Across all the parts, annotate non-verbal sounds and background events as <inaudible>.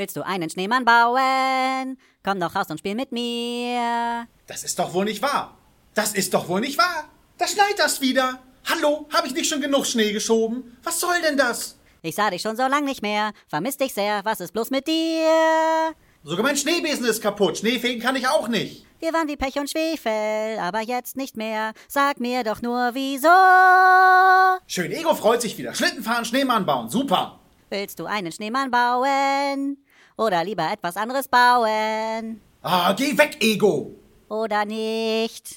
Willst du einen Schneemann bauen? Komm doch raus und spiel mit mir. Das ist doch wohl nicht wahr. Das ist doch wohl nicht wahr. Da schneit das wieder. Hallo, habe ich nicht schon genug Schnee geschoben? Was soll denn das? Ich sah dich schon so lang nicht mehr. Vermiss dich sehr. Was ist bloß mit dir? Sogar mein Schneebesen ist kaputt. Schneefegen kann ich auch nicht. Wir waren wie Pech und Schwefel, aber jetzt nicht mehr. Sag mir doch nur wieso. Schön, Ego freut sich wieder. Schlitten fahren, Schneemann bauen. Super. Willst du einen Schneemann bauen? Oder lieber etwas anderes bauen? Ah, geh weg, Ego. Oder nicht?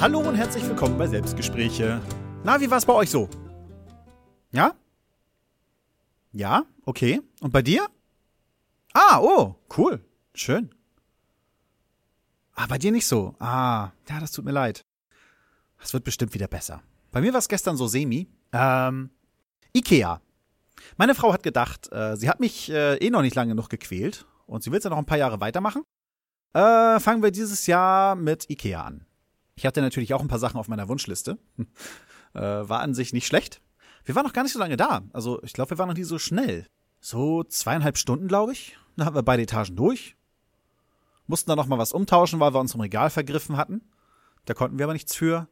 Hallo und herzlich willkommen bei Selbstgespräche. Na, wie war's bei euch so? Ja? Ja? Okay. Und bei dir? Ah, oh, cool. Schön. Ah, bei dir nicht so. Ah, ja, das tut mir leid. Das wird bestimmt wieder besser. Bei mir war es gestern so semi. Ähm, Ikea. Meine Frau hat gedacht, äh, sie hat mich äh, eh noch nicht lange genug gequält und sie will es ja noch ein paar Jahre weitermachen. Äh, fangen wir dieses Jahr mit Ikea an. Ich hatte natürlich auch ein paar Sachen auf meiner Wunschliste. <laughs> äh, war an sich nicht schlecht. Wir waren noch gar nicht so lange da. Also ich glaube, wir waren noch nie so schnell. So zweieinhalb Stunden, glaube ich. Dann haben wir beide Etagen durch. Mussten dann noch mal was umtauschen, weil wir uns im Regal vergriffen hatten. Da konnten wir aber nichts für.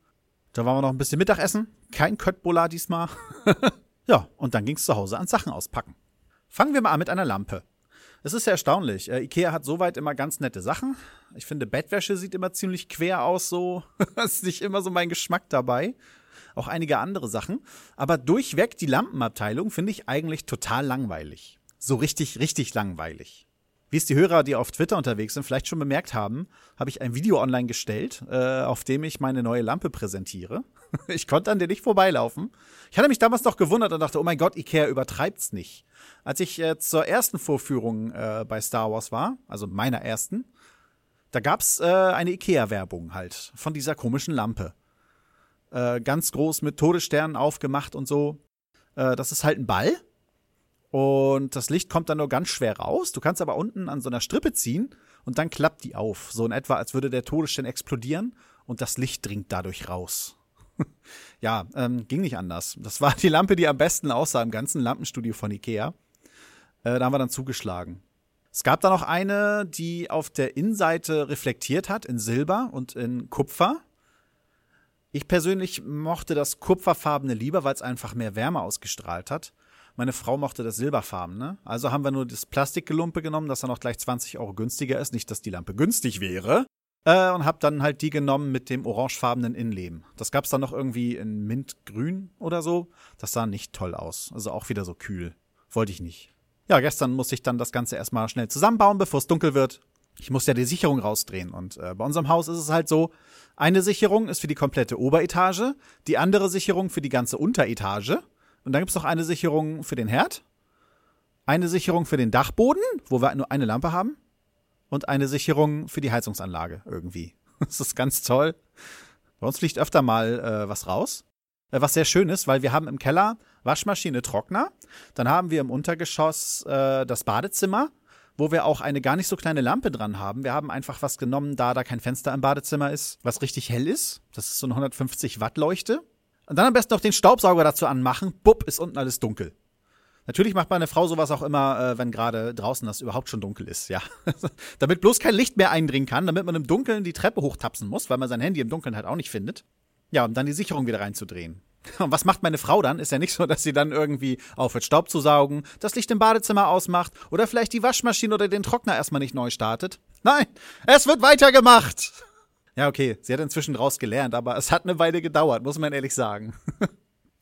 Da waren wir noch ein bisschen Mittagessen. Kein Köttbullar diesmal. <laughs> ja, und dann ging's zu Hause an Sachen auspacken. Fangen wir mal an mit einer Lampe. Es ist ja erstaunlich. Äh, Ikea hat soweit immer ganz nette Sachen. Ich finde, Bettwäsche sieht immer ziemlich quer aus, so. <laughs> ist nicht immer so mein Geschmack dabei. Auch einige andere Sachen. Aber durchweg die Lampenabteilung finde ich eigentlich total langweilig. So richtig, richtig langweilig. Wie es die Hörer, die auf Twitter unterwegs sind, vielleicht schon bemerkt haben, habe ich ein Video online gestellt, äh, auf dem ich meine neue Lampe präsentiere. <laughs> ich konnte an der nicht vorbeilaufen. Ich hatte mich damals noch gewundert und dachte, oh mein Gott, Ikea übertreibt's nicht. Als ich äh, zur ersten Vorführung äh, bei Star Wars war, also meiner ersten, da gab's äh, eine Ikea-Werbung halt von dieser komischen Lampe. Äh, ganz groß mit Todessternen aufgemacht und so. Äh, das ist halt ein Ball. Und das Licht kommt dann nur ganz schwer raus. Du kannst aber unten an so einer Strippe ziehen und dann klappt die auf. So in etwa, als würde der Todesstern explodieren und das Licht dringt dadurch raus. <laughs> ja, ähm, ging nicht anders. Das war die Lampe, die am besten aussah im ganzen Lampenstudio von Ikea. Äh, da haben wir dann zugeschlagen. Es gab da noch eine, die auf der Innenseite reflektiert hat in Silber und in Kupfer. Ich persönlich mochte das Kupferfarbene lieber, weil es einfach mehr Wärme ausgestrahlt hat. Meine Frau mochte das Silberfarbene. Also haben wir nur das Plastikgelumpe genommen, das dann auch gleich 20 Euro günstiger ist. Nicht, dass die Lampe günstig wäre. Äh, und hab dann halt die genommen mit dem orangefarbenen Innenleben. Das gab's dann noch irgendwie in Mintgrün oder so. Das sah nicht toll aus. Also auch wieder so kühl. Wollte ich nicht. Ja, gestern musste ich dann das Ganze erstmal schnell zusammenbauen, bevor es dunkel wird. Ich muss ja die Sicherung rausdrehen. Und äh, bei unserem Haus ist es halt so, eine Sicherung ist für die komplette Oberetage, die andere Sicherung für die ganze Unteretage. Und dann gibt's noch eine Sicherung für den Herd, eine Sicherung für den Dachboden, wo wir nur eine Lampe haben, und eine Sicherung für die Heizungsanlage irgendwie. <laughs> Das ist ganz toll. Bei uns fliegt öfter mal äh, was raus. Äh, was sehr schön ist, weil wir haben im Keller Waschmaschine, Trockner. Dann haben wir im Untergeschoss äh, das Badezimmer, wo wir auch eine gar nicht so kleine Lampe dran haben. Wir haben einfach was genommen, da da kein Fenster im Badezimmer ist, was richtig hell ist. Das ist so eine 150 Watt Leuchte. Und dann am besten noch den Staubsauger dazu anmachen. Bupp, ist unten alles dunkel. Natürlich macht meine Frau sowas auch immer, äh, wenn gerade draußen das überhaupt schon dunkel ist, ja. <laughs> damit bloß kein Licht mehr eindringen kann, damit man im Dunkeln die Treppe hochtapsen muss, weil man sein Handy im Dunkeln halt auch nicht findet. Ja, um dann die Sicherung wieder reinzudrehen. <laughs> Und was macht meine Frau dann? Ist ja nicht so, dass sie dann irgendwie aufhört, Staub zu saugen, das Licht im Badezimmer ausmacht oder vielleicht die Waschmaschine oder den Trockner erstmal nicht neu startet. Nein, es wird weitergemacht. Ja, okay, sie hat inzwischen draus gelernt, aber es hat eine Weile gedauert, muss man ehrlich sagen. <laughs>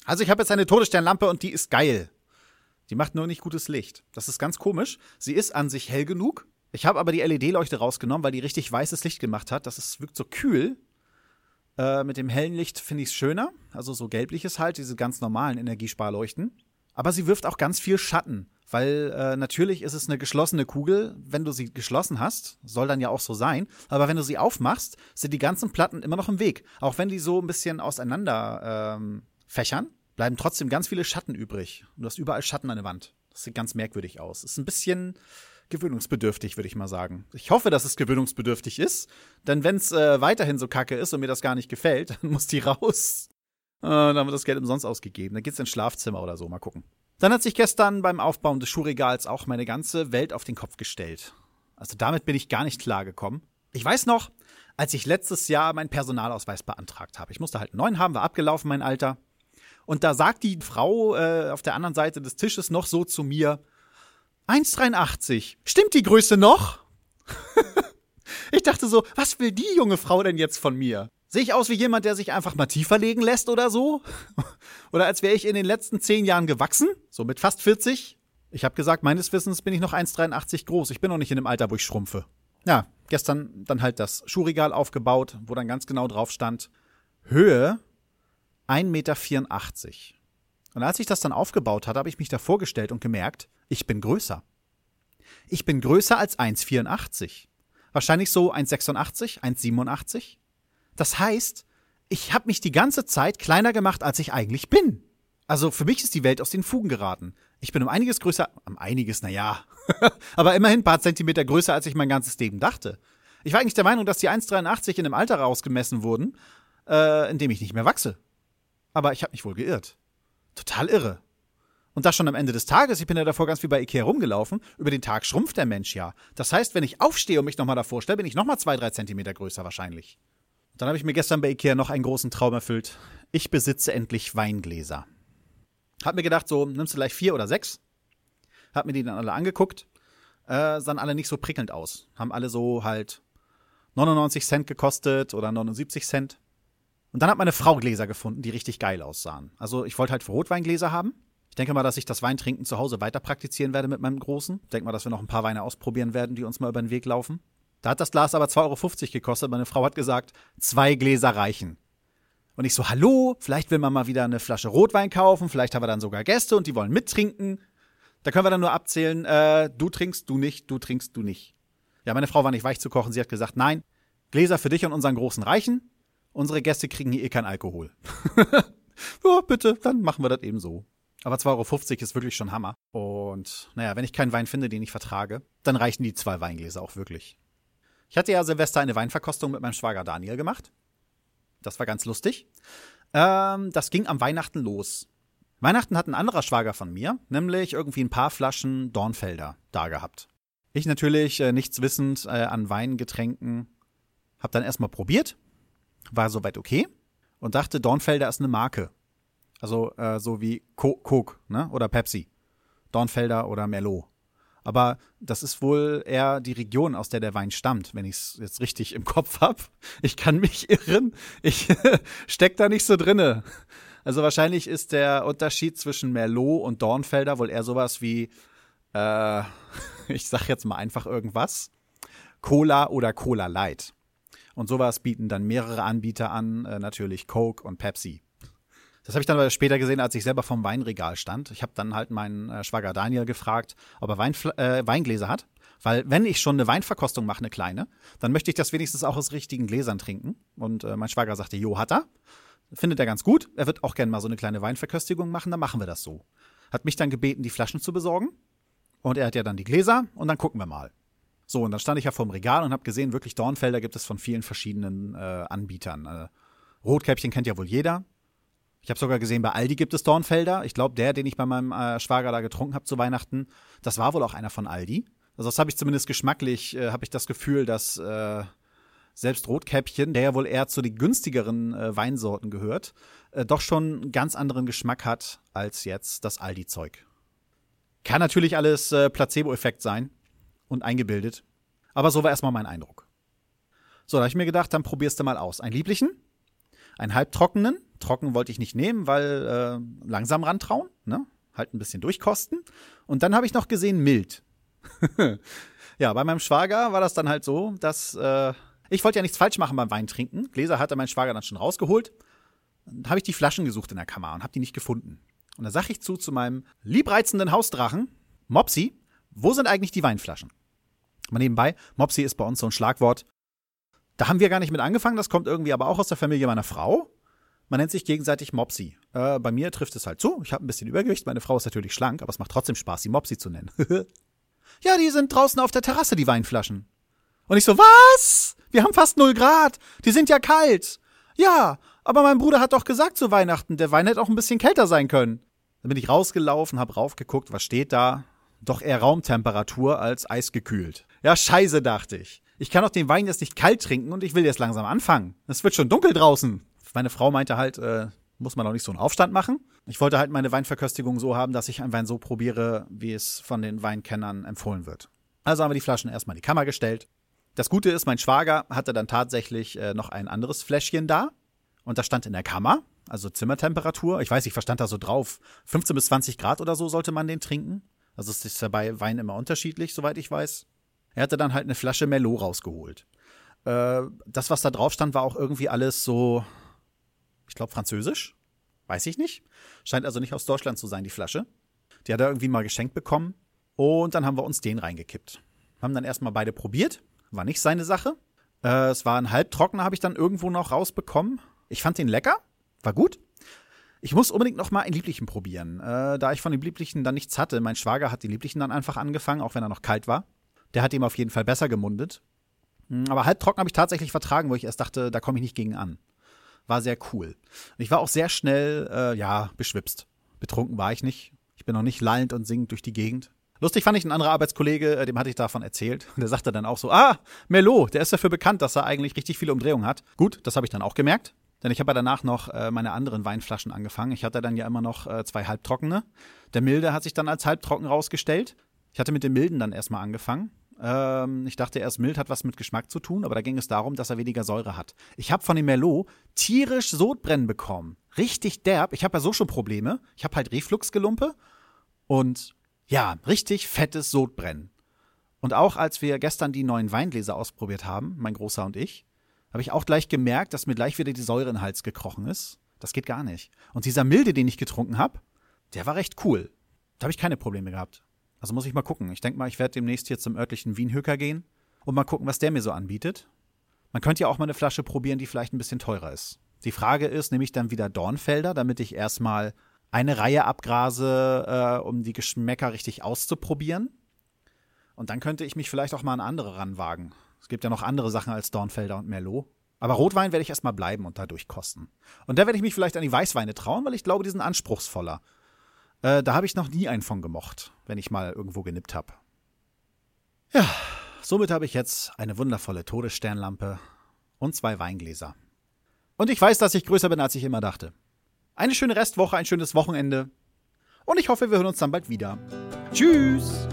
Also ich habe jetzt eine Todessternlampe und die ist geil. Die macht nur nicht gutes Licht. Das ist ganz komisch. Sie ist an sich hell genug. Ich habe aber die LED-Leuchte rausgenommen, weil die richtig weißes Licht gemacht hat. Das ist, wirkt so kühl. Äh, mit dem hellen Licht finde ich es schöner. Also so gelbliches halt, diese ganz normalen Energiesparleuchten. Aber sie wirft auch ganz viel Schatten. Weil äh, natürlich ist es eine geschlossene Kugel, wenn du sie geschlossen hast, soll dann ja auch so sein. Aber wenn du sie aufmachst, sind die ganzen Platten immer noch im Weg. Auch wenn die so ein bisschen auseinander ähm, fächern, bleiben trotzdem ganz viele Schatten übrig. Du hast überall Schatten an der Wand. Das sieht ganz merkwürdig aus. Ist ein bisschen gewöhnungsbedürftig, würde ich mal sagen. Ich hoffe, dass es gewöhnungsbedürftig ist, denn wenn es äh, weiterhin so kacke ist und mir das gar nicht gefällt, <laughs> dann muss die raus. Äh, dann wird das Geld umsonst ausgegeben. Dann geht's ins Schlafzimmer oder so. Mal gucken. Dann hat sich gestern beim Aufbauen des Schuhregals auch meine ganze Welt auf den Kopf gestellt. Also damit bin ich gar nicht klargekommen. Ich weiß noch, als ich letztes Jahr meinen Personalausweis beantragt habe. Ich musste halt einen neuen haben, war abgelaufen mein Alter. Und da sagt die Frau äh, auf der anderen Seite des Tisches noch so zu mir, 1,83. Stimmt die Größe noch? <laughs> ich dachte so, was will die junge Frau denn jetzt von mir? Sehe ich aus wie jemand, der sich einfach mal tiefer legen lässt oder so? <laughs> oder als wäre ich in den letzten zehn Jahren gewachsen? So mit fast 40? Ich habe gesagt, meines Wissens bin ich noch 1,83 groß. Ich bin noch nicht in dem Alter, wo ich schrumpfe. Ja, gestern dann halt das Schuhregal aufgebaut, wo dann ganz genau drauf stand, Höhe 1,84 Meter. Und als ich das dann aufgebaut hatte, habe ich mich da vorgestellt und gemerkt, ich bin größer. Ich bin größer als 1,84. Wahrscheinlich so 1,86, 1,87. Das heißt, ich habe mich die ganze Zeit kleiner gemacht, als ich eigentlich bin. Also für mich ist die Welt aus den Fugen geraten. Ich bin um einiges größer, um einiges, naja, <laughs> aber immerhin ein paar Zentimeter größer, als ich mein ganzes Leben dachte. Ich war eigentlich der Meinung, dass die 1,83 in einem Alter rausgemessen wurden, äh, in dem ich nicht mehr wachse. Aber ich habe mich wohl geirrt. Total irre. Und das schon am Ende des Tages, ich bin ja davor ganz wie bei Ikea rumgelaufen, über den Tag schrumpft der Mensch ja. Das heißt, wenn ich aufstehe und mich nochmal davor stelle, bin ich nochmal zwei, drei Zentimeter größer wahrscheinlich. Dann habe ich mir gestern bei Ikea noch einen großen Traum erfüllt. Ich besitze endlich Weingläser. Hab mir gedacht, so, nimmst du gleich vier oder sechs? Hab mir die dann alle angeguckt. Äh, sahen alle nicht so prickelnd aus. Haben alle so halt 99 Cent gekostet oder 79 Cent. Und dann hat meine Frau Gläser gefunden, die richtig geil aussahen. Also ich wollte halt für Rotweingläser haben. Ich denke mal, dass ich das Weintrinken zu Hause weiter praktizieren werde mit meinem Großen. Ich denke mal, dass wir noch ein paar Weine ausprobieren werden, die uns mal über den Weg laufen. Da hat das Glas aber 2,50 Euro gekostet. Meine Frau hat gesagt, zwei Gläser reichen. Und ich so, hallo, vielleicht will man mal wieder eine Flasche Rotwein kaufen, vielleicht haben wir dann sogar Gäste und die wollen mittrinken. Da können wir dann nur abzählen, äh, du trinkst, du nicht, du trinkst, du nicht. Ja, meine Frau war nicht weich zu kochen, sie hat gesagt, nein, Gläser für dich und unseren großen reichen. Unsere Gäste kriegen hier eh keinen Alkohol. <laughs> ja, bitte, dann machen wir das eben so. Aber 2,50 Euro ist wirklich schon Hammer. Und naja, wenn ich keinen Wein finde, den ich vertrage, dann reichen die zwei Weingläser auch wirklich. Ich hatte ja Silvester eine Weinverkostung mit meinem Schwager Daniel gemacht. Das war ganz lustig. Ähm, das ging am Weihnachten los. Weihnachten hat ein anderer Schwager von mir, nämlich irgendwie ein paar Flaschen Dornfelder da gehabt. Ich natürlich, äh, nichts wissend äh, an Weingetränken, hab dann erstmal probiert, war soweit okay und dachte, Dornfelder ist eine Marke. Also äh, so wie Co Coke ne? oder Pepsi. Dornfelder oder Merlot. Aber das ist wohl eher die Region, aus der der Wein stammt, wenn ich es jetzt richtig im Kopf habe. Ich kann mich irren. Ich <laughs> steck da nicht so drinne. Also wahrscheinlich ist der Unterschied zwischen Merlot und Dornfelder wohl eher sowas wie, äh, <laughs> ich sag jetzt mal einfach irgendwas, Cola oder Cola Light. Und sowas bieten dann mehrere Anbieter an, äh, natürlich Coke und Pepsi. Das habe ich dann später gesehen, als ich selber vom Weinregal stand. Ich habe dann halt meinen äh, Schwager Daniel gefragt, ob er Weinfl äh, Weingläser hat. Weil wenn ich schon eine Weinverkostung mache, eine kleine, dann möchte ich das wenigstens auch aus richtigen Gläsern trinken. Und äh, mein Schwager sagte, jo, hat er. Findet er ganz gut. Er wird auch gerne mal so eine kleine Weinverköstigung machen, dann machen wir das so. Hat mich dann gebeten, die Flaschen zu besorgen. Und er hat ja dann die Gläser und dann gucken wir mal. So, und dann stand ich ja vorm Regal und habe gesehen, wirklich Dornfelder gibt es von vielen verschiedenen äh, Anbietern. Äh, Rotkäppchen kennt ja wohl jeder. Ich habe sogar gesehen, bei Aldi gibt es Dornfelder. Ich glaube, der, den ich bei meinem äh, Schwager da getrunken habe zu Weihnachten, das war wohl auch einer von Aldi. Also das habe ich zumindest geschmacklich, äh, habe ich das Gefühl, dass äh, selbst Rotkäppchen, der ja wohl eher zu den günstigeren äh, Weinsorten gehört, äh, doch schon einen ganz anderen Geschmack hat als jetzt das Aldi-Zeug. Kann natürlich alles äh, Placebo-Effekt sein und eingebildet. Aber so war erstmal mein Eindruck. So, da habe ich mir gedacht, dann probierst du mal aus. Einen lieblichen, einen halbtrockenen. Trocken wollte ich nicht nehmen, weil äh, langsam rantrauen, ne? Halt ein bisschen durchkosten. Und dann habe ich noch gesehen mild. <laughs> ja, bei meinem Schwager war das dann halt so, dass äh, ich wollte ja nichts falsch machen beim Wein trinken. Gläser hatte mein Schwager dann schon rausgeholt. Dann habe ich die Flaschen gesucht in der Kammer und habe die nicht gefunden. Und da sag ich zu zu meinem liebreizenden Hausdrachen, Mopsi, wo sind eigentlich die Weinflaschen? Mal nebenbei, Mopsi ist bei uns so ein Schlagwort. Da haben wir gar nicht mit angefangen, das kommt irgendwie aber auch aus der Familie meiner Frau. Man nennt sich gegenseitig Mopsi. Äh, bei mir trifft es halt zu. Ich habe ein bisschen Übergewicht. Meine Frau ist natürlich schlank, aber es macht trotzdem Spaß, sie Mopsi zu nennen. <laughs> Ja, die sind draußen auf der Terrasse, die Weinflaschen. Und ich so, was? Wir haben fast null Grad. Die sind ja kalt. Ja, aber mein Bruder hat doch gesagt zu Weihnachten, der Wein hätte auch ein bisschen kälter sein können. Dann bin ich rausgelaufen, hab raufgeguckt, was steht da? Doch eher Raumtemperatur als eisgekühlt. Ja, scheiße, dachte ich. Ich kann doch den Wein jetzt nicht kalt trinken und ich will jetzt langsam anfangen. Es wird schon dunkel draußen. Meine Frau meinte halt, äh, muss man auch nicht so einen Aufstand machen. Ich wollte halt meine Weinverköstigung so haben, dass ich einen Wein so probiere, wie es von den Weinkennern empfohlen wird. Also haben wir die Flaschen erstmal in die Kammer gestellt. Das Gute ist, mein Schwager hatte dann tatsächlich äh, noch ein anderes Fläschchen da. Und das stand in der Kammer, also Zimmertemperatur. Ich weiß, ich verstand da so drauf. 15 bis 20 Grad oder so sollte man den trinken. Also es ist ja bei Wein immer unterschiedlich, soweit ich weiß. Er hatte dann halt eine Flasche Merlot rausgeholt. Äh, das, was da drauf stand, war auch irgendwie alles so ich glaube, französisch. Weiß ich nicht. Scheint also nicht aus Deutschland zu sein, die Flasche. Die hat er irgendwie mal geschenkt bekommen. Und dann haben wir uns den reingekippt. Haben dann erstmal beide probiert. War nicht seine Sache. Äh, es war ein halbtrockener, habe ich dann irgendwo noch rausbekommen. Ich fand den lecker. War gut. Ich muss unbedingt noch mal einen Lieblichen probieren. Äh, da ich von den Lieblichen dann nichts hatte, mein Schwager hat die Lieblichen dann einfach angefangen, auch wenn er noch kalt war. Der hat ihm auf jeden Fall besser gemundet. Hm, aber halbtrocken habe ich tatsächlich vertragen, wo ich erst dachte, da komme ich nicht gegen an war sehr cool. Ich war auch sehr schnell, äh, ja, beschwipst. Betrunken war ich nicht. Ich bin noch nicht lallend und singend durch die Gegend. Lustig fand ich ein anderer Arbeitskollege, äh, dem hatte ich davon erzählt. <laughs> Der sagte dann auch so, ah, Melo, der ist dafür bekannt, dass er eigentlich richtig viele Umdrehungen hat. Gut, das habe ich dann auch gemerkt. Denn ich habe ja danach noch äh, meine anderen Weinflaschen angefangen. Ich hatte dann ja immer noch äh, zwei halbtrockene. Der milde hat sich dann als halbtrocken rausgestellt. Ich hatte mit dem milden dann erstmal angefangen. Ähm, ich dachte erst, mild hat was mit Geschmack zu tun, aber da ging es darum, dass er weniger Säure hat. Ich habe von dem Merlot tierisch Sodbrennen bekommen. Richtig derb. Ich habe ja so schon Probleme. Ich habe halt Refluxgelumpe und ja, richtig fettes Sodbrennen. Und auch als wir gestern die neuen Weingläser ausprobiert haben, mein Großer und ich, habe ich auch gleich gemerkt, dass mir gleich wieder die Säure in den Hals gekrochen ist. Das geht gar nicht. Und dieser milde, den ich getrunken habe, der war recht cool. Da habe ich keine Probleme gehabt. Also muss ich mal gucken. Ich denke mal, ich werde demnächst hier zum örtlichen Wienhöker gehen und mal gucken, was der mir so anbietet. Man könnte ja auch mal eine Flasche probieren, die vielleicht ein bisschen teurer ist. Die Frage ist, nehme ich dann wieder Dornfelder, damit ich erstmal eine Reihe abgrase, äh, um die Geschmäcker richtig auszuprobieren. Und dann könnte ich mich vielleicht auch mal an andere ranwagen. Es gibt ja noch andere Sachen als Dornfelder und Merlot. Aber Rotwein werde ich erstmal bleiben und dadurch kosten. Und da werde ich mich vielleicht an die Weißweine trauen, weil ich glaube, die sind anspruchsvoller. Äh, da habe ich noch nie einen von gemocht, wenn ich mal irgendwo genippt habe. Ja, somit habe ich jetzt eine wundervolle Todessternlampe und zwei Weingläser. Und ich weiß, dass ich größer bin, als ich immer dachte. Eine schöne Restwoche, ein schönes Wochenende. Und ich hoffe, wir hören uns dann bald wieder. Tschüss!